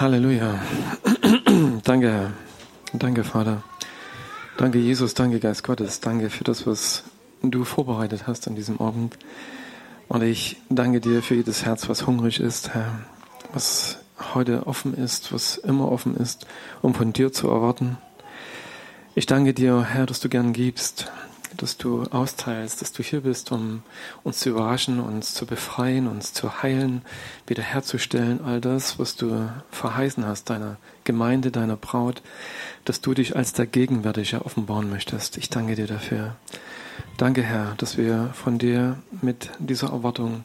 Halleluja. danke, Herr. Danke, Vater. Danke, Jesus. Danke, Geist Gottes. Danke für das, was du vorbereitet hast an diesem Abend. Und ich danke dir für jedes Herz, was hungrig ist, Herr. Was heute offen ist, was immer offen ist, um von dir zu erwarten. Ich danke dir, Herr, dass du gern gibst, dass du austeilst, dass du hier bist, um uns zu überraschen, uns zu befreien, uns zu heilen, wiederherzustellen, all das, was du verheißen hast, deiner Gemeinde, deiner Braut, dass du dich als der Gegenwärtige offenbaren möchtest. Ich danke dir dafür. Danke, Herr, dass wir von dir mit dieser Erwartung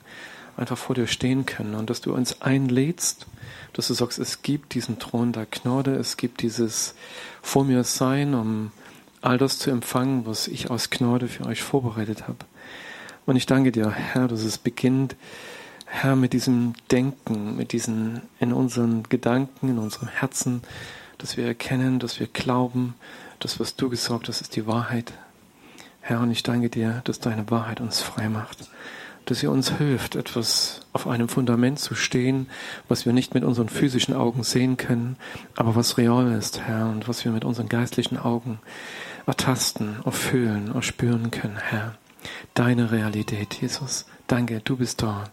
einfach vor dir stehen können und dass du uns einlädst, dass du sagst, es gibt diesen Thron der Gnade, es gibt dieses vor mir sein, um all das zu empfangen, was ich aus Gnade für euch vorbereitet habe. Und ich danke dir, Herr, dass es beginnt, Herr, mit diesem Denken, mit diesen in unseren Gedanken, in unserem Herzen, dass wir erkennen, dass wir glauben, das, was du gesagt hast, ist die Wahrheit. Herr, und ich danke dir, dass deine Wahrheit uns frei macht, dass sie uns hilft, etwas auf einem Fundament zu stehen, was wir nicht mit unseren physischen Augen sehen können, aber was real ist, Herr, und was wir mit unseren geistlichen Augen ertasten, erfüllen, erspüren können, Herr. Deine Realität, Jesus. Danke, du bist da,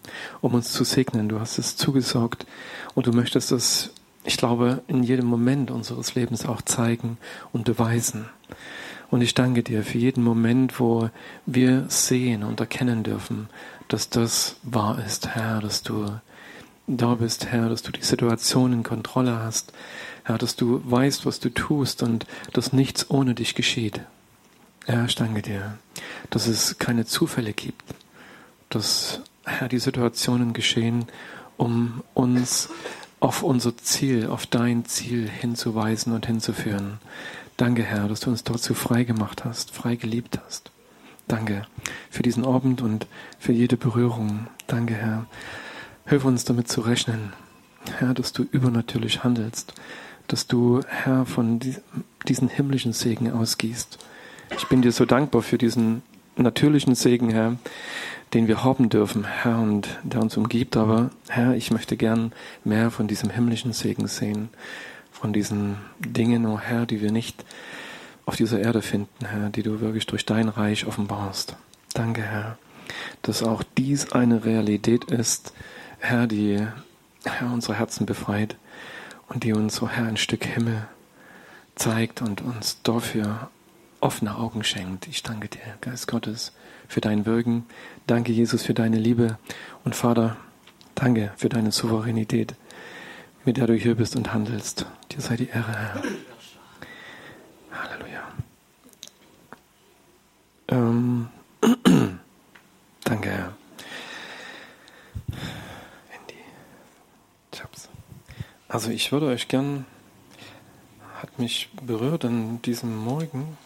um uns zu segnen. Du hast es zugesagt und du möchtest es, ich glaube, in jedem Moment unseres Lebens auch zeigen und beweisen. Und ich danke dir für jeden Moment, wo wir sehen und erkennen dürfen, dass das wahr ist, Herr, dass du da bist, Herr, dass du die Situation in Kontrolle hast, Herr, dass du weißt, was du tust und dass nichts ohne dich geschieht. Herr, ich danke dir, dass es keine Zufälle gibt, dass, Herr, die Situationen geschehen, um uns auf unser Ziel, auf dein Ziel hinzuweisen und hinzuführen. Danke, Herr, dass du uns dazu frei gemacht hast, frei geliebt hast. Danke für diesen Abend und für jede Berührung. Danke, Herr. Hilf uns damit zu rechnen, Herr, dass du übernatürlich handelst, dass du, Herr, von diesen himmlischen Segen ausgießt. Ich bin dir so dankbar für diesen natürlichen Segen, Herr, den wir haben dürfen, Herr, und der uns umgibt. Aber, Herr, ich möchte gern mehr von diesem himmlischen Segen sehen, von diesen Dingen, oh Herr, die wir nicht auf dieser Erde finden, Herr, die du wirklich durch dein Reich offenbarst. Danke, Herr, dass auch dies eine Realität ist, Herr, die Herr, unsere Herzen befreit und die uns, so Herr, ein Stück Himmel zeigt und uns dafür offene Augen schenkt. Ich danke dir, Geist Gottes, für dein Wirken. Danke, Jesus, für deine Liebe. Und Vater, danke für deine Souveränität, mit der du hier bist und handelst. Dir sei die Ehre, Herr. Halleluja. Ähm, danke, Herr. Also ich würde euch gern, hat mich berührt an diesem Morgen.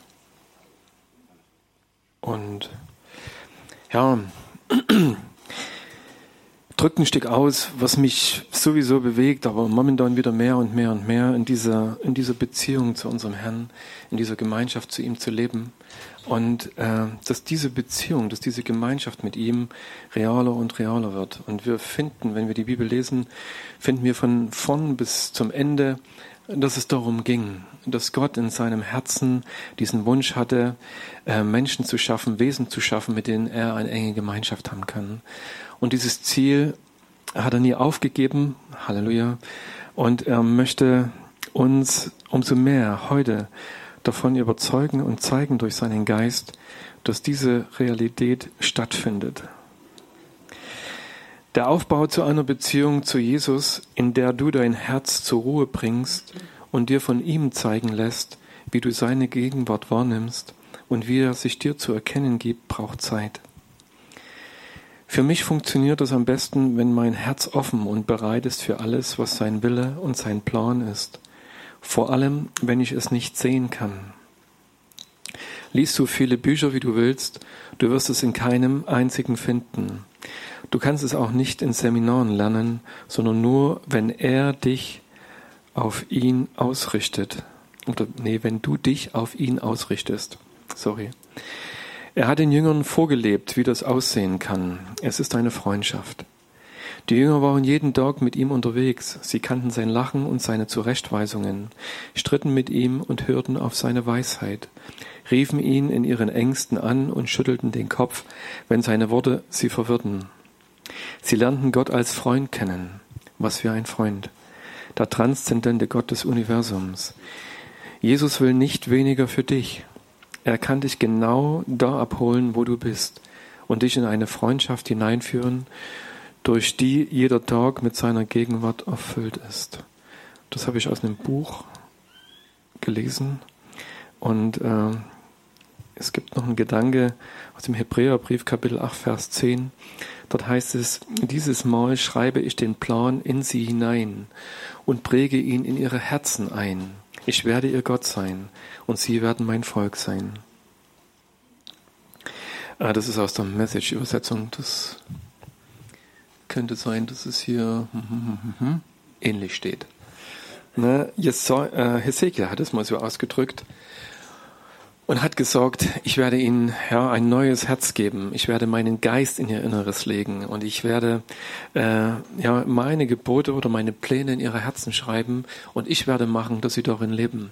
Und ja, drückt ein Stück aus, was mich sowieso bewegt, aber momentan wieder mehr und mehr und mehr in dieser, in dieser Beziehung zu unserem Herrn, in dieser Gemeinschaft zu ihm zu leben. Und äh, dass diese Beziehung, dass diese Gemeinschaft mit ihm realer und realer wird. Und wir finden, wenn wir die Bibel lesen, finden wir von vorn bis zum Ende, dass es darum ging, dass Gott in seinem Herzen diesen Wunsch hatte, äh, Menschen zu schaffen, Wesen zu schaffen, mit denen er eine enge Gemeinschaft haben kann. Und dieses Ziel hat er nie aufgegeben. Halleluja. Und er möchte uns umso mehr heute davon überzeugen und zeigen durch seinen Geist, dass diese Realität stattfindet. Der Aufbau zu einer Beziehung zu Jesus, in der du dein Herz zur Ruhe bringst und dir von ihm zeigen lässt, wie du seine Gegenwart wahrnimmst und wie er sich dir zu erkennen gibt, braucht Zeit. Für mich funktioniert es am besten, wenn mein Herz offen und bereit ist für alles, was sein Wille und sein Plan ist vor allem wenn ich es nicht sehen kann. Lies so viele Bücher, wie du willst, du wirst es in keinem einzigen finden. Du kannst es auch nicht in Seminaren lernen, sondern nur, wenn er dich auf ihn ausrichtet. Oder nee, wenn du dich auf ihn ausrichtest. Sorry. Er hat den Jüngern vorgelebt, wie das aussehen kann. Es ist eine Freundschaft. Die Jünger waren jeden Tag mit ihm unterwegs. Sie kannten sein Lachen und seine Zurechtweisungen, stritten mit ihm und hörten auf seine Weisheit, riefen ihn in ihren Ängsten an und schüttelten den Kopf, wenn seine Worte sie verwirrten. Sie lernten Gott als Freund kennen. Was für ein Freund. Der transzendente Gott des Universums. Jesus will nicht weniger für dich. Er kann dich genau da abholen, wo du bist und dich in eine Freundschaft hineinführen, durch die jeder Tag mit seiner Gegenwart erfüllt ist. Das habe ich aus einem Buch gelesen und äh, es gibt noch einen Gedanke aus dem Hebräerbrief Kapitel 8 Vers 10. Dort heißt es, dieses Mal schreibe ich den Plan in sie hinein und präge ihn in ihre Herzen ein. Ich werde ihr Gott sein und sie werden mein Volk sein. Ah, das ist aus der Message-Übersetzung. Das könnte sein, dass es hier ähnlich steht. Ne? Äh, Hesekiel hat es mal so ausgedrückt und hat gesagt, ich werde ihnen ja, ein neues Herz geben. Ich werde meinen Geist in ihr Inneres legen und ich werde äh, ja, meine Gebote oder meine Pläne in ihre Herzen schreiben und ich werde machen, dass sie darin leben.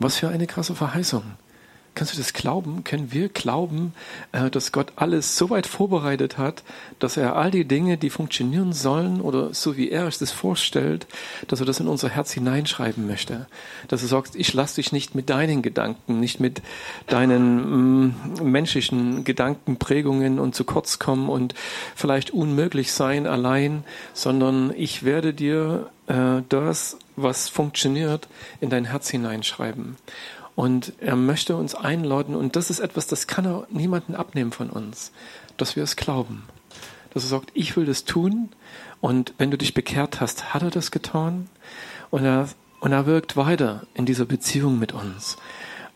Was für eine krasse Verheißung. Kannst du das glauben? Können wir glauben, äh, dass Gott alles so weit vorbereitet hat, dass er all die Dinge, die funktionieren sollen oder so wie er es das vorstellt, dass er das in unser Herz hineinschreiben möchte? Dass er sagt, ich lasse dich nicht mit deinen Gedanken, nicht mit deinen mm, menschlichen Gedankenprägungen und zu kurz kommen und vielleicht unmöglich sein allein, sondern ich werde dir äh, das, was funktioniert, in dein Herz hineinschreiben. Und er möchte uns einladen, und das ist etwas, das kann er niemanden abnehmen von uns, dass wir es glauben. Dass er sagt, ich will das tun, und wenn du dich bekehrt hast, hat er das getan, und er, und er wirkt weiter in dieser Beziehung mit uns.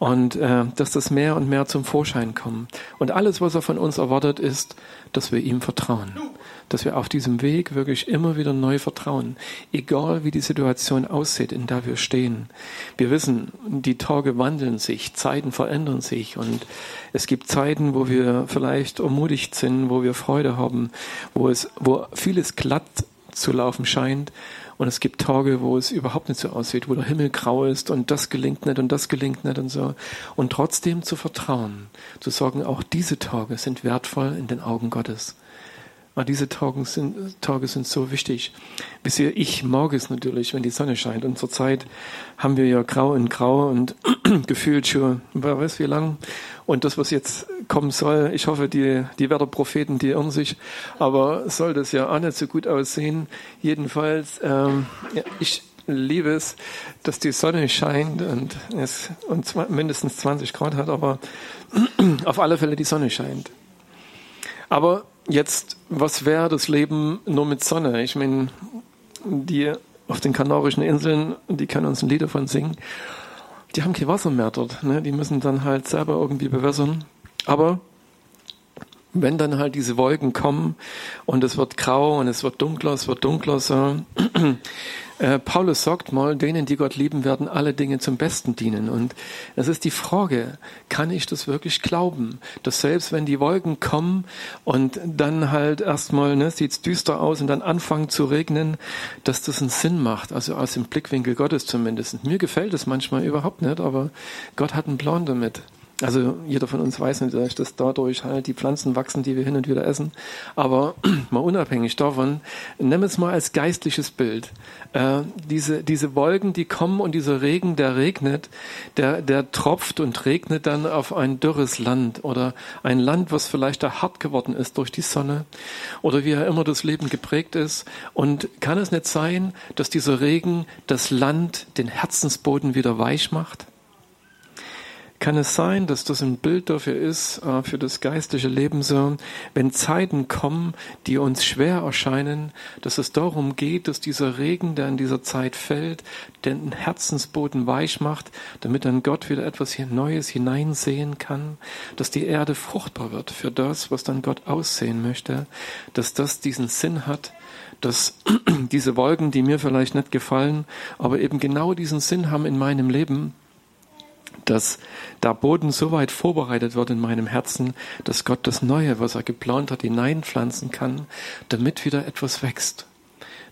Und äh, dass das mehr und mehr zum Vorschein kommt. Und alles, was er von uns erwartet, ist, dass wir ihm vertrauen dass wir auf diesem Weg wirklich immer wieder neu vertrauen, egal wie die Situation aussieht, in der wir stehen. Wir wissen, die Tage wandeln sich, Zeiten verändern sich und es gibt Zeiten, wo wir vielleicht ermutigt sind, wo wir Freude haben, wo es, wo vieles glatt zu laufen scheint. Und es gibt Tage, wo es überhaupt nicht so aussieht, wo der Himmel grau ist und das gelingt nicht und das gelingt nicht und so. Und trotzdem zu vertrauen, zu sagen, auch diese Tage sind wertvoll in den Augen Gottes. Aber ah, diese Tage sind, Tage sind so wichtig. Ihr, ich mag es natürlich, wenn die Sonne scheint. Und zurzeit haben wir ja grau in grau und gefühlt schon, wer weiß wie lang. Und das, was jetzt kommen soll, ich hoffe, die, die Wetterpropheten, die irren sich, aber soll das ja auch nicht so gut aussehen. Jedenfalls, ähm, ja, ich, liebe es, dass die Sonne scheint und es und mindestens 20 Grad hat, aber auf alle Fälle die Sonne scheint. Aber jetzt, was wäre das Leben nur mit Sonne? Ich meine, die auf den Kanarischen Inseln, die können uns ein Lied davon singen. Die haben kein Wasser mehr dort. Ne? Die müssen dann halt selber irgendwie bewässern. Aber wenn dann halt diese Wolken kommen und es wird grau und es wird dunkler, es wird dunkler, so, äh, Paulus sagt mal, denen, die Gott lieben, werden alle Dinge zum Besten dienen. Und es ist die Frage, kann ich das wirklich glauben? Dass selbst wenn die Wolken kommen und dann halt erstmal, ne, sieht's düster aus und dann anfangen zu regnen, dass das einen Sinn macht. Also aus dem Blickwinkel Gottes zumindest. Mir gefällt es manchmal überhaupt nicht, aber Gott hat einen Plan damit. Also jeder von uns weiß natürlich, dass dadurch halt die Pflanzen wachsen, die wir hin und wieder essen. Aber mal unabhängig davon, nimm es mal als geistliches Bild. Äh, diese, diese Wolken, die kommen und dieser Regen, der regnet, der, der tropft und regnet dann auf ein dürres Land oder ein Land, was vielleicht da hart geworden ist durch die Sonne oder wie er immer das Leben geprägt ist. Und kann es nicht sein, dass dieser Regen das Land, den Herzensboden wieder weich macht? Kann es sein, dass das ein Bild dafür ist, äh, für das geistliche Leben so, wenn Zeiten kommen, die uns schwer erscheinen, dass es darum geht, dass dieser Regen, der in dieser Zeit fällt, den Herzensboden weich macht, damit dann Gott wieder etwas Neues hineinsehen kann, dass die Erde fruchtbar wird für das, was dann Gott aussehen möchte, dass das diesen Sinn hat, dass diese Wolken, die mir vielleicht nicht gefallen, aber eben genau diesen Sinn haben in meinem Leben, dass der Boden so weit vorbereitet wird in meinem Herzen, dass Gott das Neue, was er geplant hat, hineinpflanzen kann, damit wieder etwas wächst.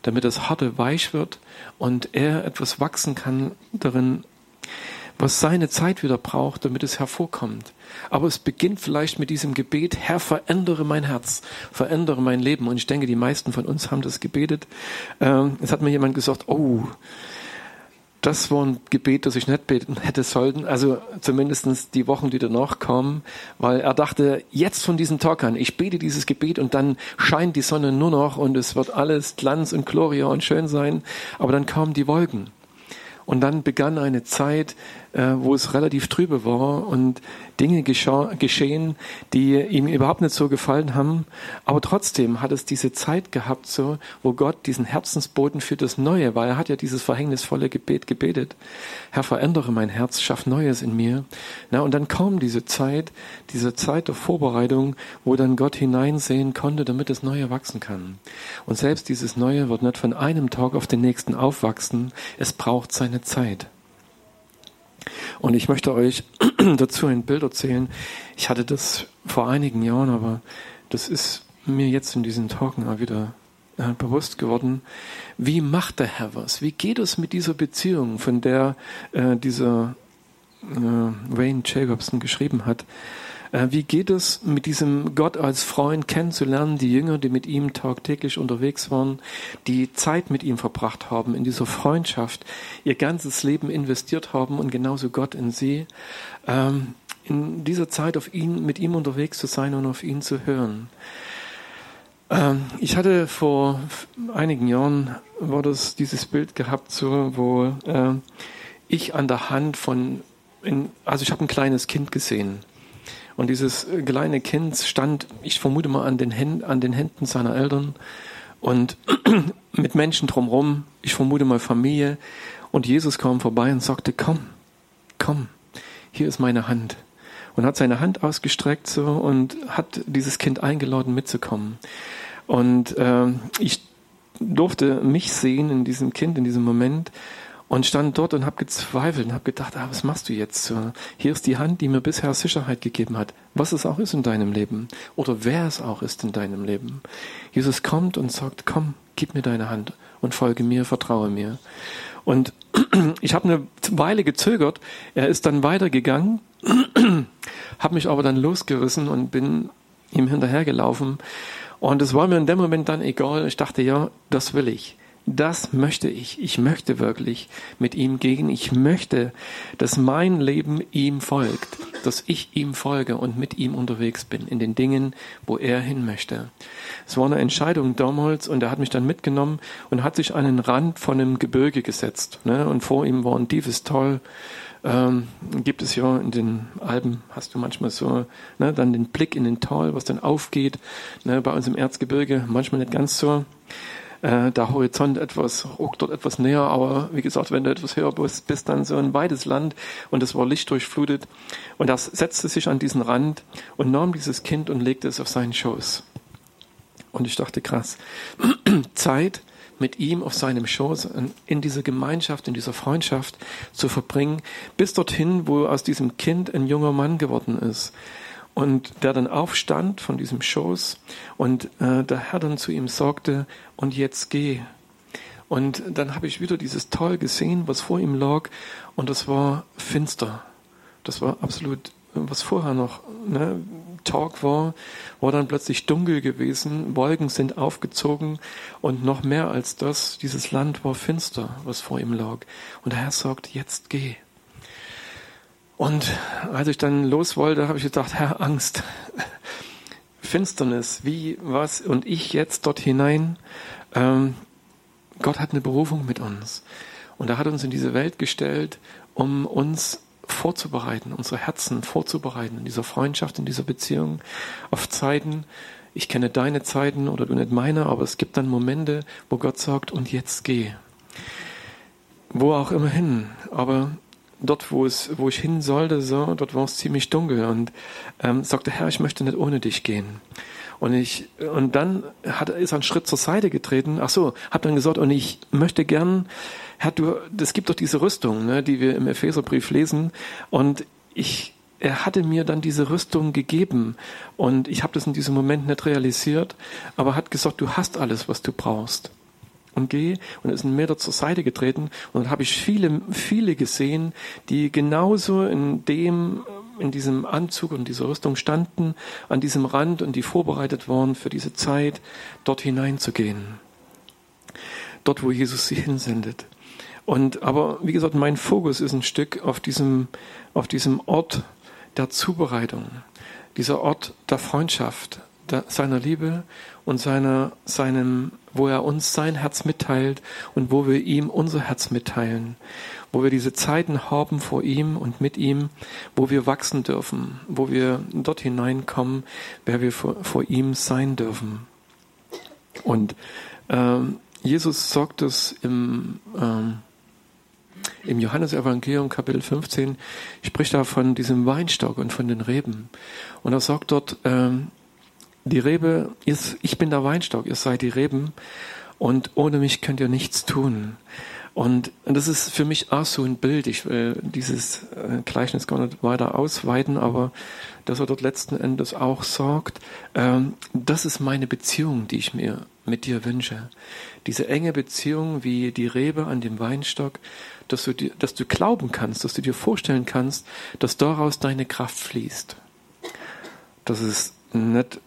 Damit das Harte weich wird und er etwas wachsen kann darin, was seine Zeit wieder braucht, damit es hervorkommt. Aber es beginnt vielleicht mit diesem Gebet, Herr, verändere mein Herz, verändere mein Leben. Und ich denke, die meisten von uns haben das gebetet. Ähm, es hat mir jemand gesagt, oh, das war ein Gebet, das ich nicht beten hätte sollen. Also zumindestens die Wochen, die danach kamen, weil er dachte, jetzt von diesem Tag an, ich bete dieses Gebet und dann scheint die Sonne nur noch und es wird alles Glanz und Gloria und schön sein. Aber dann kamen die Wolken. Und dann begann eine Zeit, äh, wo es relativ trübe war und Dinge geschehen, die ihm überhaupt nicht so gefallen haben. Aber trotzdem hat es diese Zeit gehabt, so, wo Gott diesen Herzensboden für das Neue, weil er hat ja dieses verhängnisvolle Gebet gebetet. Herr, verändere mein Herz, schaff Neues in mir. Na, und dann kam diese Zeit, diese Zeit der Vorbereitung, wo dann Gott hineinsehen konnte, damit das Neue wachsen kann. Und selbst dieses Neue wird nicht von einem Tag auf den nächsten aufwachsen. Es braucht seine Zeit. Und ich möchte euch dazu ein Bild erzählen. Ich hatte das vor einigen Jahren, aber das ist mir jetzt in diesen Tagen auch wieder äh, bewusst geworden. Wie macht der Herr was? Wie geht es mit dieser Beziehung, von der äh, dieser äh, Wayne Jacobson geschrieben hat? Äh, wie geht es mit diesem Gott als Freund kennenzulernen, die Jünger, die mit ihm tagtäglich unterwegs waren, die Zeit mit ihm verbracht haben, in dieser Freundschaft, ihr ganzes Leben investiert haben und genauso Gott in sie, ähm, in dieser Zeit auf ihn, mit ihm unterwegs zu sein und auf ihn zu hören. Ähm, ich hatte vor einigen Jahren war das dieses Bild gehabt, so wo äh, ich an der Hand von, in, also ich habe ein kleines Kind gesehen und dieses kleine Kind stand, ich vermute mal, an den, Händen, an den Händen seiner Eltern und mit Menschen drumherum, ich vermute mal Familie. Und Jesus kam vorbei und sagte, komm, komm, hier ist meine Hand. Und hat seine Hand ausgestreckt so und hat dieses Kind eingeladen mitzukommen. Und äh, ich durfte mich sehen in diesem Kind, in diesem Moment und stand dort und habe gezweifelt und habe gedacht, ah, was machst du jetzt? Hier ist die Hand, die mir bisher Sicherheit gegeben hat, was es auch ist in deinem Leben oder wer es auch ist in deinem Leben. Jesus kommt und sagt, komm, gib mir deine Hand und folge mir, vertraue mir. Und ich habe eine Weile gezögert, er ist dann weitergegangen, habe mich aber dann losgerissen und bin ihm hinterhergelaufen. Und es war mir in dem Moment dann egal. Ich dachte, ja, das will ich. Das möchte ich. Ich möchte wirklich mit ihm gehen. Ich möchte, dass mein Leben ihm folgt, dass ich ihm folge und mit ihm unterwegs bin in den Dingen, wo er hin möchte. Es war eine Entscheidung damals und er hat mich dann mitgenommen und hat sich an den Rand von einem Gebirge gesetzt. Ne? Und vor ihm war ein tiefes Tal. Ähm, gibt es ja in den Alpen, hast du manchmal so, ne, dann den Blick in den Tal, was dann aufgeht. Ne, bei uns im Erzgebirge manchmal nicht ganz so äh, der Horizont etwas, ruckt dort etwas näher, aber wie gesagt, wenn du etwas höher bist, bist dann so ein weites Land und es war lichtdurchflutet und das setzte sich an diesen Rand und nahm dieses Kind und legte es auf seinen Schoß. Und ich dachte, krass, Zeit mit ihm auf seinem Schoß in dieser Gemeinschaft, in dieser Freundschaft zu verbringen, bis dorthin, wo aus diesem Kind ein junger Mann geworden ist und der dann aufstand von diesem Schoß und äh, der Herr dann zu ihm sagte, und jetzt geh. Und dann habe ich wieder dieses Tal gesehen, was vor ihm lag, und das war finster. Das war absolut, was vorher noch ne, Tag war, war dann plötzlich dunkel gewesen, Wolken sind aufgezogen und noch mehr als das, dieses Land war finster, was vor ihm lag. Und der Herr sagt, jetzt geh. Und als ich dann los wollte, habe ich gedacht, Herr, Angst, Finsternis, wie, was, und ich jetzt dort hinein. Ähm, Gott hat eine Berufung mit uns. Und er hat uns in diese Welt gestellt, um uns vorzubereiten, unsere Herzen vorzubereiten in dieser Freundschaft, in dieser Beziehung, auf Zeiten. Ich kenne deine Zeiten oder du nicht meine, aber es gibt dann Momente, wo Gott sagt, und jetzt geh. Wo auch immer hin. Aber dort, wo es, wo ich hin sollte, so, dort war es ziemlich dunkel und ähm, sagte, Herr, ich möchte nicht ohne dich gehen. Und ich, und dann hat, ist er einen Schritt zur Seite getreten. Ach so, hab dann gesagt, und ich möchte gern, Herr, du, es gibt doch diese Rüstung, ne, die wir im Epheserbrief lesen. Und ich, er hatte mir dann diese Rüstung gegeben. Und ich habe das in diesem Moment nicht realisiert, aber hat gesagt, du hast alles, was du brauchst und gehe und ist einen Meter zur Seite getreten und dann habe ich viele, viele gesehen, die genauso in dem, in diesem Anzug und dieser Rüstung standen, an diesem Rand und die vorbereitet waren für diese Zeit, dort hineinzugehen. Dort, wo Jesus sie hinsendet. Und, aber, wie gesagt, mein Fokus ist ein Stück auf diesem, auf diesem Ort der Zubereitung, dieser Ort der Freundschaft, der, seiner Liebe und seiner, seinem, wo er uns sein Herz mitteilt und wo wir ihm unser Herz mitteilen, wo wir diese Zeiten haben vor ihm und mit ihm, wo wir wachsen dürfen, wo wir dort hineinkommen, wer wir vor, vor ihm sein dürfen. Und ähm, Jesus sagt es im, ähm, im Johannesevangelium Kapitel 15, spricht er von diesem Weinstock und von den Reben. Und er sagt dort, ähm, die Rebe ist, ich bin der Weinstock, ihr seid die Reben und ohne mich könnt ihr nichts tun. Und, das ist für mich auch so ein Bild. Ich will dieses äh, Gleichnis gar nicht weiter ausweiten, aber dass er dort letzten Endes auch sagt, ähm, das ist meine Beziehung, die ich mir mit dir wünsche. Diese enge Beziehung wie die Rebe an dem Weinstock, dass du, dir, dass du glauben kannst, dass du dir vorstellen kannst, dass daraus deine Kraft fließt. Dass es nicht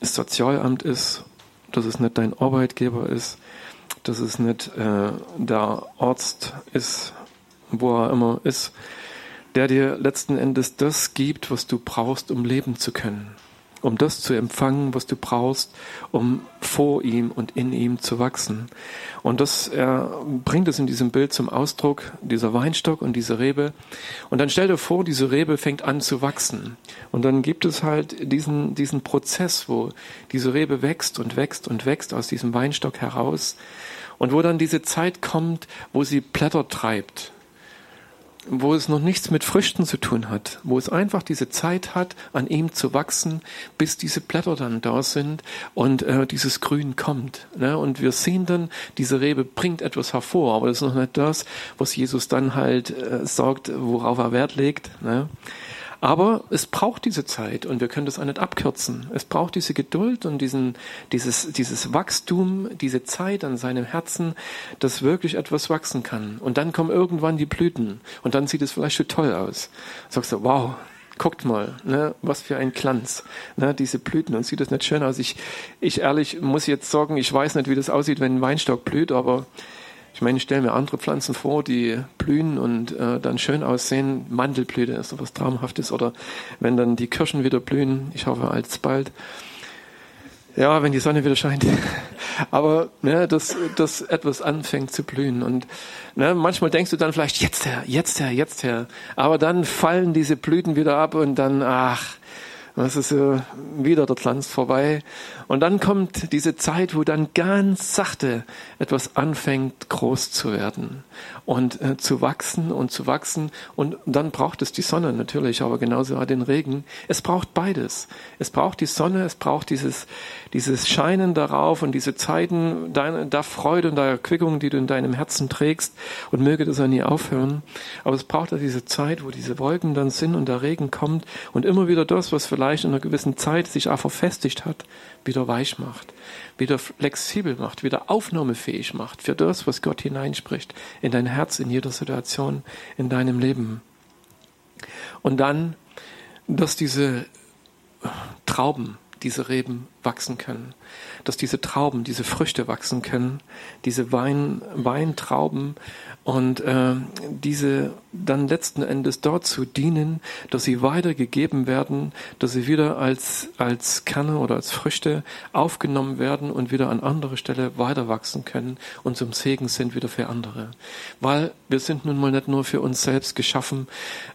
das Sozialamt ist, dass es nicht dein Arbeitgeber ist, dass es nicht äh, der Arzt ist, wo er immer ist, der dir letzten Endes das gibt, was du brauchst, um leben zu können um das zu empfangen, was du brauchst, um vor ihm und in ihm zu wachsen. Und das er bringt es in diesem Bild zum Ausdruck, dieser Weinstock und diese Rebe. Und dann stell dir vor, diese Rebe fängt an zu wachsen. Und dann gibt es halt diesen, diesen Prozess, wo diese Rebe wächst und wächst und wächst aus diesem Weinstock heraus. Und wo dann diese Zeit kommt, wo sie Blätter treibt, wo es noch nichts mit Früchten zu tun hat, wo es einfach diese Zeit hat, an ihm zu wachsen, bis diese Blätter dann da sind und äh, dieses Grün kommt. Ne? Und wir sehen dann, diese Rebe bringt etwas hervor, aber das ist noch nicht das, was Jesus dann halt äh, sagt, worauf er Wert legt. Ne? Aber es braucht diese Zeit und wir können das auch nicht abkürzen. Es braucht diese Geduld und diesen, dieses, dieses Wachstum, diese Zeit an seinem Herzen, dass wirklich etwas wachsen kann. Und dann kommen irgendwann die Blüten und dann sieht es vielleicht schon toll aus. Sagst du, wow, guckt mal, ne, was für ein Glanz, ne, diese Blüten. Und sieht das nicht schön aus? Ich, ich ehrlich muss jetzt sagen, ich weiß nicht, wie das aussieht, wenn ein Weinstock blüht, aber ich meine, ich stelle mir andere Pflanzen vor, die blühen und äh, dann schön aussehen. Mandelblüte ist so was Traumhaftes. Oder wenn dann die Kirschen wieder blühen, ich hoffe alsbald. Ja, wenn die Sonne wieder scheint. Aber ne, dass, dass etwas anfängt zu blühen. Und ne, manchmal denkst du dann vielleicht, jetzt her, jetzt her, jetzt her. Aber dann fallen diese Blüten wieder ab und dann, ach, das ist äh, wieder der Glanz vorbei. Und dann kommt diese Zeit, wo dann ganz sachte etwas anfängt groß zu werden und äh, zu wachsen und zu wachsen. Und dann braucht es die Sonne natürlich, aber genauso auch den Regen. Es braucht beides. Es braucht die Sonne, es braucht dieses, dieses Scheinen darauf und diese Zeiten deiner, der Freude und der Erquickung, die du in deinem Herzen trägst. Und möge das auch nie aufhören. Aber es braucht auch diese Zeit, wo diese Wolken dann sind und der Regen kommt und immer wieder das, was vielleicht in einer gewissen Zeit sich auch verfestigt hat, wieder weich macht, wieder flexibel macht, wieder aufnahmefähig macht für das, was Gott hineinspricht in dein Herz, in jeder Situation in deinem Leben. Und dann, dass diese Trauben, diese Reben wachsen können, dass diese Trauben, diese Früchte wachsen können, diese Wein, Weintrauben und äh, diese dann letzten Endes dazu dienen, dass sie weitergegeben werden, dass sie wieder als, als Kerne oder als Früchte aufgenommen werden und wieder an andere Stelle weiter wachsen können und zum Segen sind wieder für andere. Weil wir sind nun mal nicht nur für uns selbst geschaffen,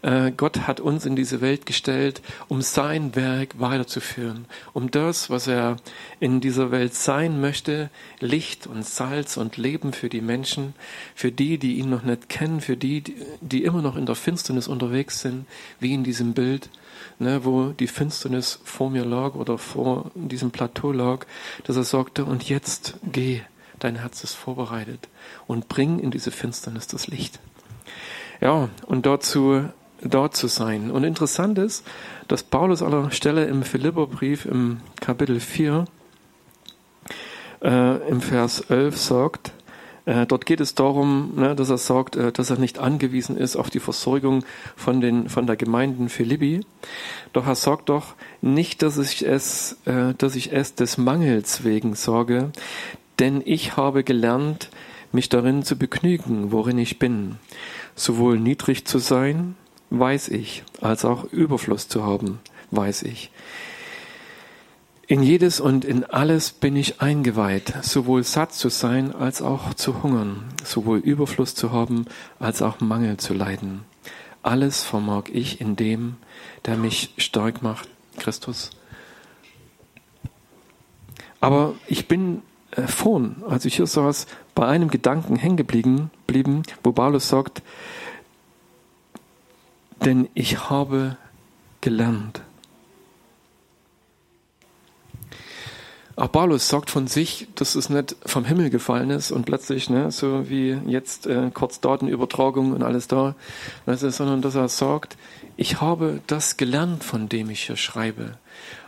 äh, Gott hat uns in diese Welt gestellt, um sein Werk weiterzuführen, um das, was er in dieser Welt sein möchte, Licht und Salz und Leben für die Menschen, für die, die ihn noch nicht kennen, für die, die immer noch in der Finsternis unterwegs sind, wie in diesem Bild, ne, wo die Finsternis vor mir lag oder vor diesem Plateau lag, dass er sagte, und jetzt geh, dein Herz ist vorbereitet und bring in diese Finsternis das Licht. Ja, und dazu dort zu sein. Und interessant ist, dass Paulus an der Stelle im Philipperbrief im Kapitel 4 äh, im Vers 11 sagt, äh, dort geht es darum, ne, dass er sagt, äh, dass er nicht angewiesen ist auf die Versorgung von, den, von der Gemeinde Philippi. Doch er sagt doch nicht, dass ich es, äh, dass ich es des Mangels wegen sorge, denn ich habe gelernt, mich darin zu begnügen, worin ich bin, sowohl niedrig zu sein, weiß ich, als auch Überfluss zu haben, weiß ich. In jedes und in alles bin ich eingeweiht, sowohl satt zu sein als auch zu hungern, sowohl Überfluss zu haben als auch Mangel zu leiden. Alles vermag ich in dem, der mich stark macht, Christus. Aber ich bin äh, vorn, als ich hier saß, bei einem Gedanken hängen geblieben, blieben, wo Paulus sagt, denn ich habe gelernt. Auch Paulus sagt von sich, dass es nicht vom Himmel gefallen ist und plötzlich, ne, so wie jetzt äh, kurz Datenübertragung und alles da, weißt sondern dass er sagt, ich habe das gelernt, von dem ich hier schreibe.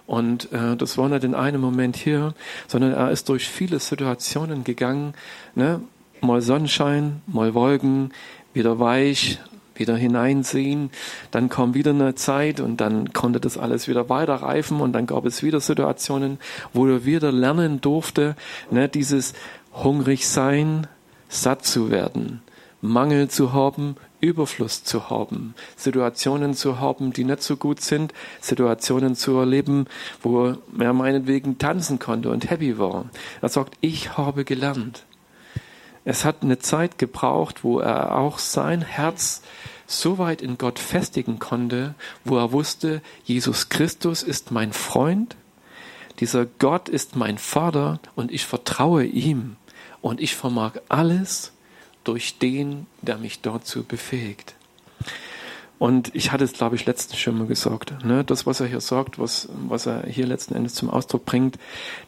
Und äh, das war nicht in einem Moment hier, sondern er ist durch viele Situationen gegangen, ne, mal Sonnenschein, mal Wolken, wieder weich, wieder hineinsehen. Dann kam wieder eine Zeit und dann konnte das alles wieder weiter reifen und dann gab es wieder Situationen, wo er wieder lernen durfte, ne, dieses hungrig sein, satt zu werden, Mangel zu haben, Überfluss zu haben, Situationen zu haben, die nicht so gut sind, Situationen zu erleben, wo er meinetwegen tanzen konnte und happy war. Er sagt, ich habe gelernt. Es hat eine Zeit gebraucht, wo er auch sein Herz so weit in Gott festigen konnte, wo er wusste, Jesus Christus ist mein Freund, dieser Gott ist mein Vater und ich vertraue ihm und ich vermag alles durch den, der mich dazu befähigt. Und ich hatte es, glaube ich, letztens schon mal gesagt. Ne? Das, was er hier sagt, was, was er hier letzten Endes zum Ausdruck bringt,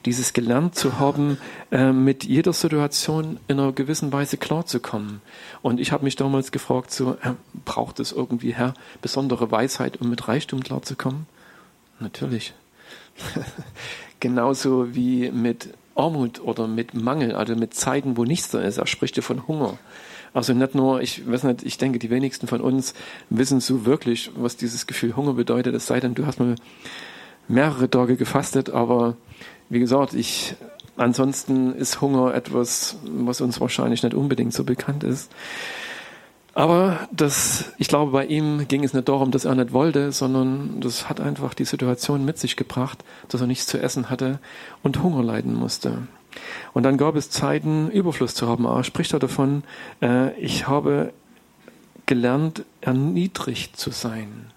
dieses gelernt zu haben, äh, mit jeder Situation in einer gewissen Weise klarzukommen. Und ich habe mich damals gefragt, so, äh, braucht es irgendwie, Herr, besondere Weisheit, um mit Reichtum klarzukommen? Natürlich. Genauso wie mit Armut oder mit Mangel, also mit Zeiten, wo nichts da ist. Er spricht ja von Hunger. Also nicht nur, ich weiß nicht, ich denke, die wenigsten von uns wissen so wirklich, was dieses Gefühl Hunger bedeutet, es sei denn, du hast mal mehrere Tage gefastet, aber wie gesagt, ich, ansonsten ist Hunger etwas, was uns wahrscheinlich nicht unbedingt so bekannt ist. Aber das, ich glaube, bei ihm ging es nicht darum, dass er nicht wollte, sondern das hat einfach die Situation mit sich gebracht, dass er nichts zu essen hatte und Hunger leiden musste. Und dann gab es Zeiten, Überfluss zu haben. Er spricht er davon, äh, ich habe gelernt, erniedrigt zu sein,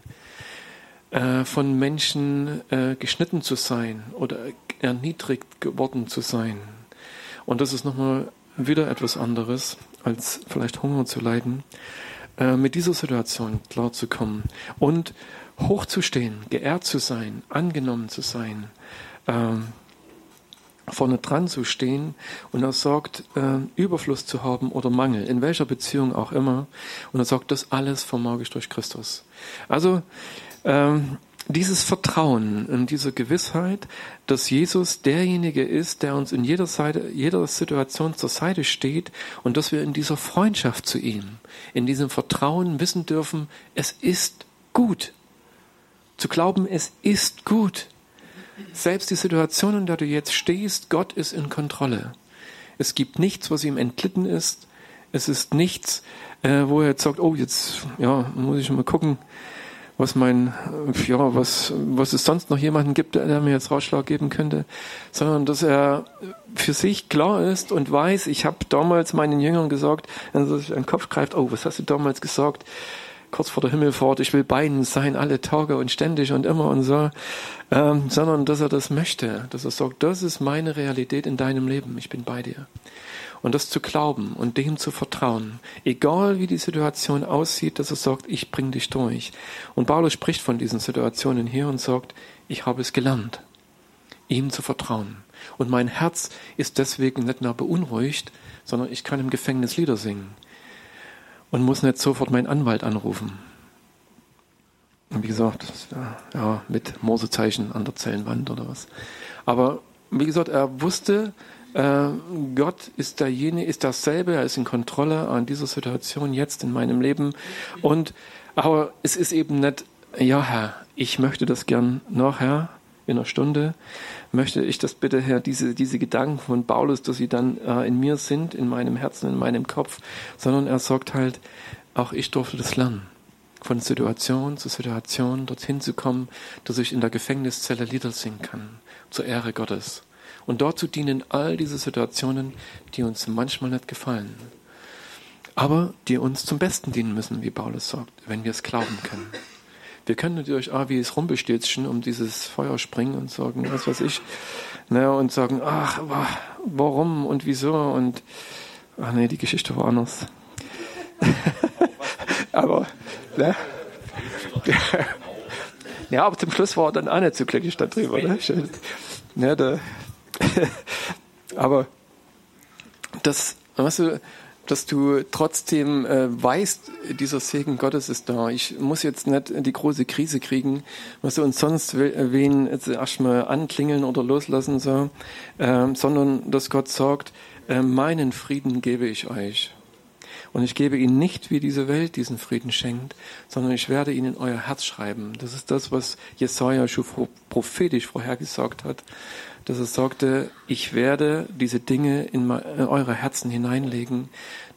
äh, von Menschen äh, geschnitten zu sein oder erniedrigt geworden zu sein. Und das ist nochmal wieder etwas anderes, als vielleicht Hunger zu leiden. Äh, mit dieser Situation klarzukommen und hochzustehen, geehrt zu sein, angenommen zu sein. Ähm, vorne dran zu stehen und er sagt, äh, Überfluss zu haben oder Mangel, in welcher Beziehung auch immer. Und er sagt, das alles vermag ich durch Christus. Also ähm, dieses Vertrauen und diese Gewissheit, dass Jesus derjenige ist, der uns in jeder, Seite, jeder Situation zur Seite steht und dass wir in dieser Freundschaft zu ihm, in diesem Vertrauen wissen dürfen, es ist gut. Zu glauben, es ist gut. Selbst die Situation, in der du jetzt stehst, Gott ist in Kontrolle. Es gibt nichts, was ihm entglitten ist. Es ist nichts, äh, wo er jetzt sagt, oh, jetzt ja, muss ich mal gucken, was mein, ja, was, was es sonst noch jemanden gibt, der mir jetzt Ratschlag geben könnte, sondern dass er für sich klar ist und weiß, ich habe damals meinen Jüngern gesagt, wenn er sich an den Kopf greift, oh, was hast du damals gesagt? Kurz vor der Himmelfahrt, ich will bei Ihnen sein, alle Tage und ständig und immer und so, ähm, sondern dass er das möchte, dass er sagt, das ist meine Realität in deinem Leben, ich bin bei dir. Und das zu glauben und dem zu vertrauen, egal wie die Situation aussieht, dass er sagt, ich bring dich durch. Und Paulus spricht von diesen Situationen hier und sagt, ich habe es gelernt, ihm zu vertrauen. Und mein Herz ist deswegen nicht mehr beunruhigt, sondern ich kann im Gefängnis Lieder singen und muss nicht sofort meinen Anwalt anrufen. Und wie gesagt, ja, mit Morsezeichen an der Zellenwand oder was. Aber wie gesagt, er wusste, äh, Gott ist derjenige, ist dasselbe, er ist in Kontrolle an dieser Situation jetzt in meinem Leben. Und aber es ist eben nicht, ja Herr, ich möchte das gern nachher in einer Stunde, möchte ich das bitte, Herr, diese, diese Gedanken von Paulus, dass sie dann äh, in mir sind, in meinem Herzen, in meinem Kopf, sondern er sagt halt, auch ich durfte das lernen. Von Situation zu Situation dorthin zu kommen, dass ich in der Gefängniszelle Lieder singen kann, zur Ehre Gottes. Und dort zu dienen all diese Situationen, die uns manchmal nicht gefallen, aber die uns zum Besten dienen müssen, wie Paulus sagt, wenn wir es glauben können. Wir können natürlich auch wie es Rumpelstilzchen um dieses Feuer springen und sagen, was weiß ich, ne, und sagen, ach, warum und wieso und, ach nee, die Geschichte war anders. aber, ne? ja, aber zum Schluss war er dann auch nicht so glücklich darüber, ne? Schön. Ne, da, aber das, weißt du, dass du trotzdem äh, weißt, dieser Segen Gottes ist da. Ich muss jetzt nicht die große Krise kriegen, was du uns sonst wen jetzt erstmal anklingeln oder loslassen soll, äh, sondern dass Gott sagt, äh, meinen Frieden gebe ich euch. Und ich gebe ihnen nicht, wie diese Welt diesen Frieden schenkt, sondern ich werde ihnen in euer Herz schreiben. Das ist das, was Jesaja schon prophetisch vorhergesagt hat dass er sagte, ich werde diese Dinge in eure Herzen hineinlegen,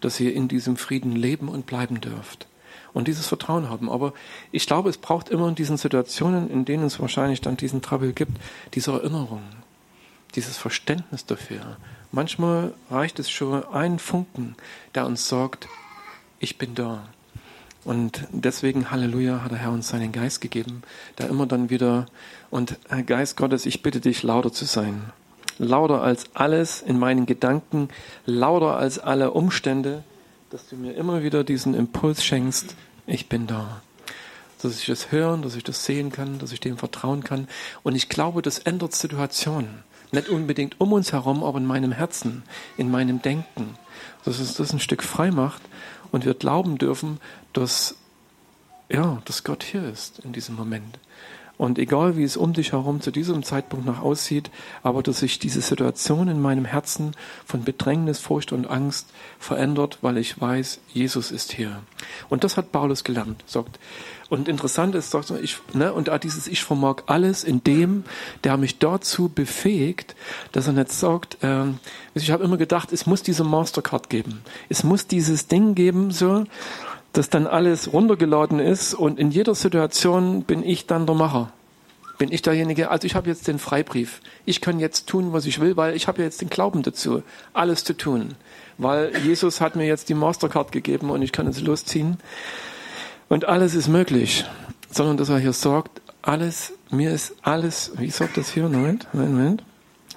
dass ihr in diesem Frieden leben und bleiben dürft. Und dieses Vertrauen haben. Aber ich glaube, es braucht immer in diesen Situationen, in denen es wahrscheinlich dann diesen Trouble gibt, diese Erinnerung, dieses Verständnis dafür. Manchmal reicht es schon ein Funken, der uns sagt, ich bin da. Und deswegen, Halleluja, hat der Herr uns seinen Geist gegeben, der immer dann wieder, und Geist Gottes, ich bitte dich, lauter zu sein. Lauter als alles in meinen Gedanken, lauter als alle Umstände, dass du mir immer wieder diesen Impuls schenkst, ich bin da. Dass ich das hören, dass ich das sehen kann, dass ich dem vertrauen kann. Und ich glaube, das ändert Situationen. Nicht unbedingt um uns herum, aber in meinem Herzen, in meinem Denken. Dass es das ein Stück frei macht und wir glauben dürfen, dass, ja, dass Gott hier ist in diesem Moment. Und egal wie es um dich herum zu diesem Zeitpunkt noch aussieht, aber dass sich diese Situation in meinem Herzen von Bedrängnis, Furcht und Angst verändert, weil ich weiß, Jesus ist hier. Und das hat Paulus gelernt, sagt. Und interessant ist, sagt ich, ne, und dieses Ich vermag alles in dem, der mich dazu befähigt, dass er nicht sagt, äh, ich habe immer gedacht, es muss diese Mastercard geben. Es muss dieses Ding geben, so, dass dann alles runtergeladen ist und in jeder Situation bin ich dann der Macher. Bin ich derjenige, also ich habe jetzt den Freibrief. Ich kann jetzt tun, was ich will, weil ich habe jetzt den Glauben dazu, alles zu tun. Weil Jesus hat mir jetzt die Mastercard gegeben und ich kann es losziehen. Und alles ist möglich. Sondern dass er hier sagt, alles, mir ist alles, wie sagt das hier? Moment, Moment.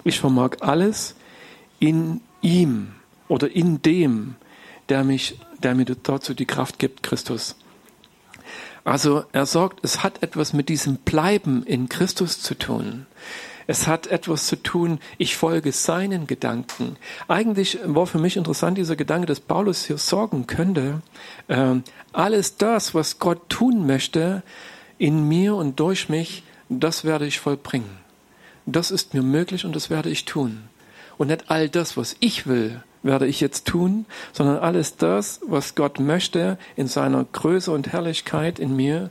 Ich vermag alles in ihm oder in dem, der mich der mir dazu die Kraft gibt, Christus. Also er sagt, es hat etwas mit diesem Bleiben in Christus zu tun. Es hat etwas zu tun, ich folge seinen Gedanken. Eigentlich war für mich interessant dieser Gedanke, dass Paulus hier sorgen könnte, äh, alles das, was Gott tun möchte, in mir und durch mich, das werde ich vollbringen. Das ist mir möglich und das werde ich tun. Und nicht all das, was ich will, werde ich jetzt tun, sondern alles das, was Gott möchte in seiner Größe und Herrlichkeit in mir,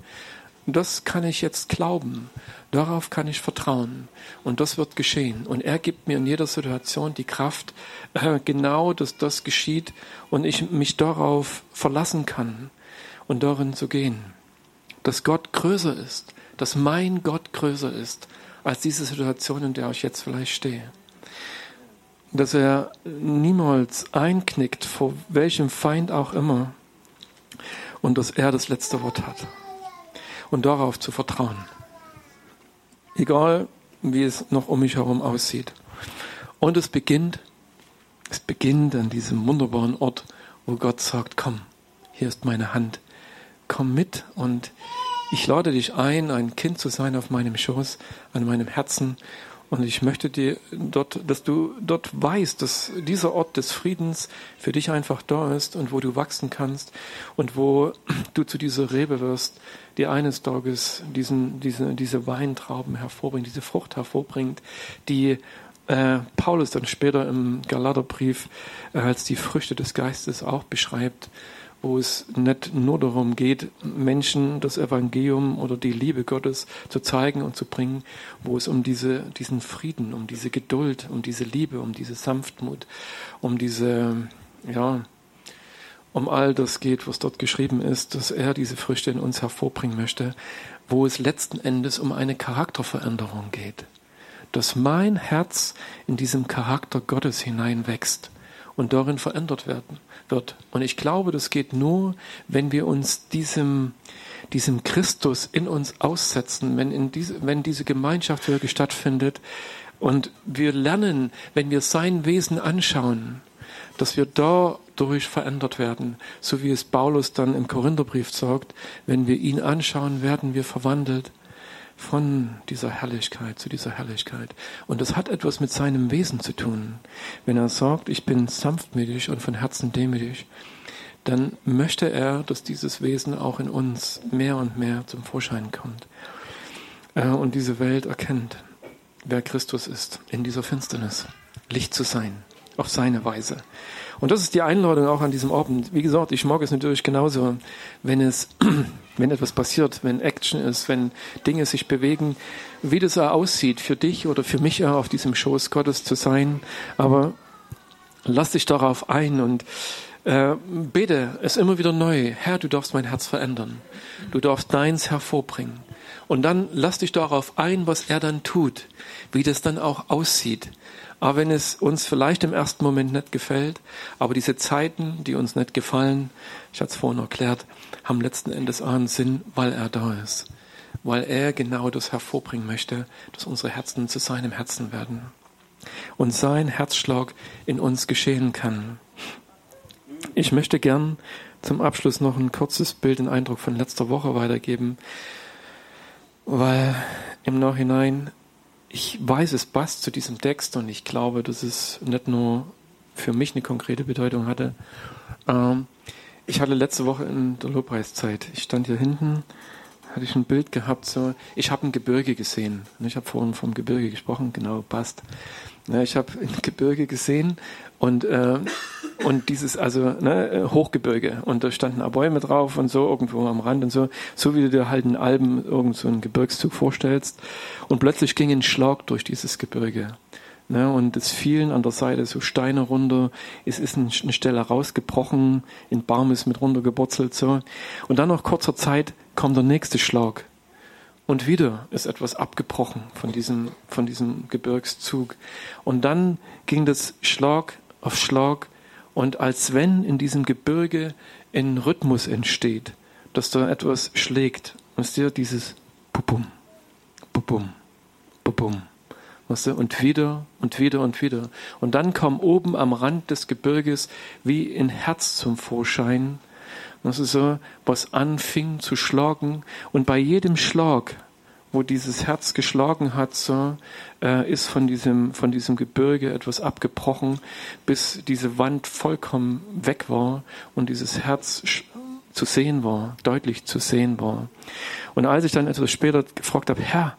das kann ich jetzt glauben. Darauf kann ich vertrauen. Und das wird geschehen. Und er gibt mir in jeder Situation die Kraft, äh, genau, dass das geschieht und ich mich darauf verlassen kann und darin zu gehen. Dass Gott größer ist, dass mein Gott größer ist als diese Situation, in der ich jetzt vielleicht stehe dass er niemals einknickt, vor welchem Feind auch immer. und dass er das letzte Wort hat. Und darauf zu vertrauen. Egal, wie es noch um mich herum aussieht. Und es beginnt, es beginnt an diesem wunderbaren Ort, wo Gott sagt, komm, hier ist meine Hand, komm mit und ich lade dich ein, ein Kind zu sein auf meinem Schoß, an meinem Herzen und ich möchte dir dort, dass du dort weißt, dass dieser Ort des Friedens für dich einfach da ist und wo du wachsen kannst und wo du zu dieser Rebe wirst, die eines Tages diesen, diese, diese Weintrauben hervorbringt, diese Frucht hervorbringt, die äh, Paulus dann später im Galaterbrief äh, als die Früchte des Geistes auch beschreibt wo es nicht nur darum geht, Menschen das Evangelium oder die Liebe Gottes zu zeigen und zu bringen, wo es um diese, diesen Frieden, um diese Geduld, um diese Liebe, um diese Sanftmut, um diese, ja, um all das geht, was dort geschrieben ist, dass er diese Früchte in uns hervorbringen möchte, wo es letzten Endes um eine Charakterveränderung geht. Dass mein Herz in diesem Charakter Gottes hineinwächst und darin verändert werden wird. Und ich glaube, das geht nur, wenn wir uns diesem, diesem Christus in uns aussetzen, wenn, in diese, wenn diese Gemeinschaft wirklich stattfindet und wir lernen, wenn wir sein Wesen anschauen, dass wir dadurch verändert werden, so wie es Paulus dann im Korintherbrief sagt, wenn wir ihn anschauen, werden wir verwandelt von dieser Herrlichkeit zu dieser Herrlichkeit. Und das hat etwas mit seinem Wesen zu tun. Wenn er sagt, ich bin sanftmütig und von Herzen demütig, dann möchte er, dass dieses Wesen auch in uns mehr und mehr zum Vorschein kommt. Äh, und diese Welt erkennt, wer Christus ist, in dieser Finsternis, Licht zu sein, auf seine Weise. Und das ist die Einladung auch an diesem Abend. Wie gesagt, ich mag es natürlich genauso, wenn es wenn etwas passiert, wenn Action ist, wenn Dinge sich bewegen, wie das auch aussieht für dich oder für mich auch auf diesem Schoß Gottes zu sein. Aber lass dich darauf ein und äh, bete es immer wieder neu. Herr, du darfst mein Herz verändern. Du darfst deins hervorbringen. Und dann lass dich darauf ein, was er dann tut, wie das dann auch aussieht. Aber wenn es uns vielleicht im ersten Moment nicht gefällt, aber diese Zeiten, die uns nicht gefallen, ich hatte es vorhin erklärt, haben letzten Endes auch einen Sinn, weil er da ist. Weil er genau das hervorbringen möchte, dass unsere Herzen zu seinem Herzen werden. Und sein Herzschlag in uns geschehen kann. Ich möchte gern zum Abschluss noch ein kurzes Bild, einen Eindruck von letzter Woche weitergeben, weil im Nachhinein ich weiß, es passt zu diesem Text und ich glaube, dass es nicht nur für mich eine konkrete Bedeutung hatte. Ähm, ich hatte letzte Woche in der Lobpreiszeit, ich stand hier hinten, hatte ich ein Bild gehabt, so, ich habe ein Gebirge gesehen. Ich habe vorhin vom Gebirge gesprochen, genau, passt. ich habe ein Gebirge gesehen und, äh, und dieses, also ne, Hochgebirge. Und da standen auch Bäume drauf und so, irgendwo am Rand und so. So wie du dir halt in Alben irgend so einen Gebirgszug vorstellst. Und plötzlich ging ein Schlag durch dieses Gebirge. Ne, und es fielen an der Seite so Steine runter. Es ist eine Stelle rausgebrochen, ein Baum ist mit runtergeburzelt, so. Und dann nach kurzer Zeit kommt der nächste Schlag. Und wieder ist etwas abgebrochen von diesem, von diesem Gebirgszug. Und dann ging das Schlag auf Schlag und als wenn in diesem Gebirge ein Rhythmus entsteht, dass da etwas schlägt. Weißt du, dieses Bubum, Bubum, Bubum. Weißt du, und wieder und wieder und wieder. Und dann kam oben am Rand des Gebirges wie ein Herz zum Vorschein. Das ist so, was anfing zu schlagen. Und bei jedem Schlag wo dieses Herz geschlagen hat, so, äh, ist von diesem, von diesem Gebirge etwas abgebrochen, bis diese Wand vollkommen weg war und dieses Herz zu sehen war, deutlich zu sehen war. Und als ich dann etwas später gefragt habe, Herr,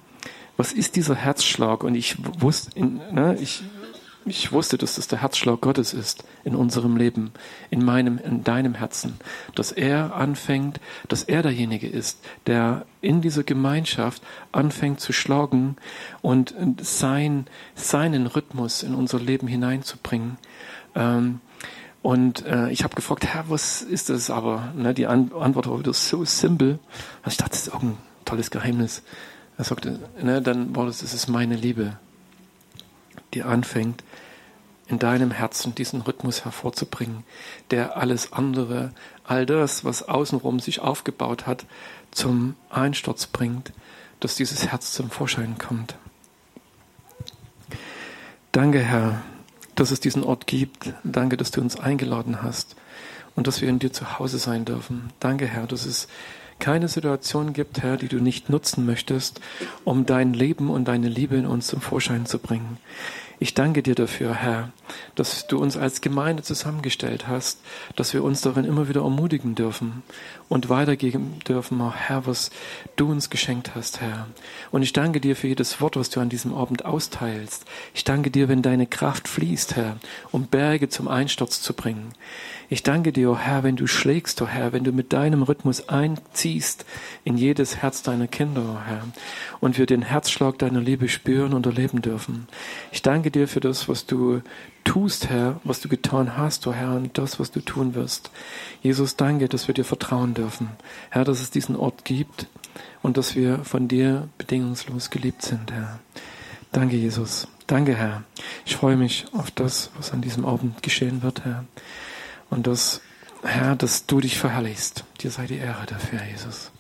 was ist dieser Herzschlag? Und ich wusste, ne, ich ich wusste, dass das der Herzschlag Gottes ist in unserem Leben, in meinem, in deinem Herzen, dass er anfängt, dass er derjenige ist, der in dieser Gemeinschaft anfängt zu schlagen und sein, seinen Rhythmus in unser Leben hineinzubringen. Ähm, und äh, ich habe gefragt, Herr, was ist das aber? Ne, die Antwort war wieder so simpel. Also ich dachte, das ist auch ein tolles Geheimnis. Er sagte, ne, dann das, das ist meine Liebe, die anfängt, in deinem Herzen diesen Rhythmus hervorzubringen, der alles andere, all das, was außenrum sich aufgebaut hat, zum Einsturz bringt, dass dieses Herz zum Vorschein kommt. Danke, Herr, dass es diesen Ort gibt. Danke, dass du uns eingeladen hast und dass wir in dir zu Hause sein dürfen. Danke, Herr, dass es keine Situation gibt, Herr, die du nicht nutzen möchtest, um dein Leben und deine Liebe in uns zum Vorschein zu bringen. Ich danke dir dafür, Herr, dass du uns als Gemeinde zusammengestellt hast, dass wir uns darin immer wieder ermutigen dürfen und weitergeben dürfen, Herr, was du uns geschenkt hast, Herr. Und ich danke dir für jedes Wort, was du an diesem Abend austeilst. Ich danke dir, wenn deine Kraft fließt, Herr, um Berge zum Einsturz zu bringen. Ich danke dir, oh Herr, wenn du schlägst, oh Herr, wenn du mit deinem Rhythmus einziehst in jedes Herz deiner Kinder, oh Herr, und wir den Herzschlag deiner Liebe spüren und erleben dürfen. Ich danke dir für das, was du tust, Herr, was du getan hast, o Herr, und das, was du tun wirst. Jesus, danke, dass wir dir vertrauen dürfen. Herr, dass es diesen Ort gibt und dass wir von dir bedingungslos geliebt sind, Herr. Danke, Jesus. Danke, Herr. Ich freue mich auf das, was an diesem Abend geschehen wird, Herr. Und dass, Herr, dass du dich verherrlichst. Dir sei die Ehre dafür, Jesus.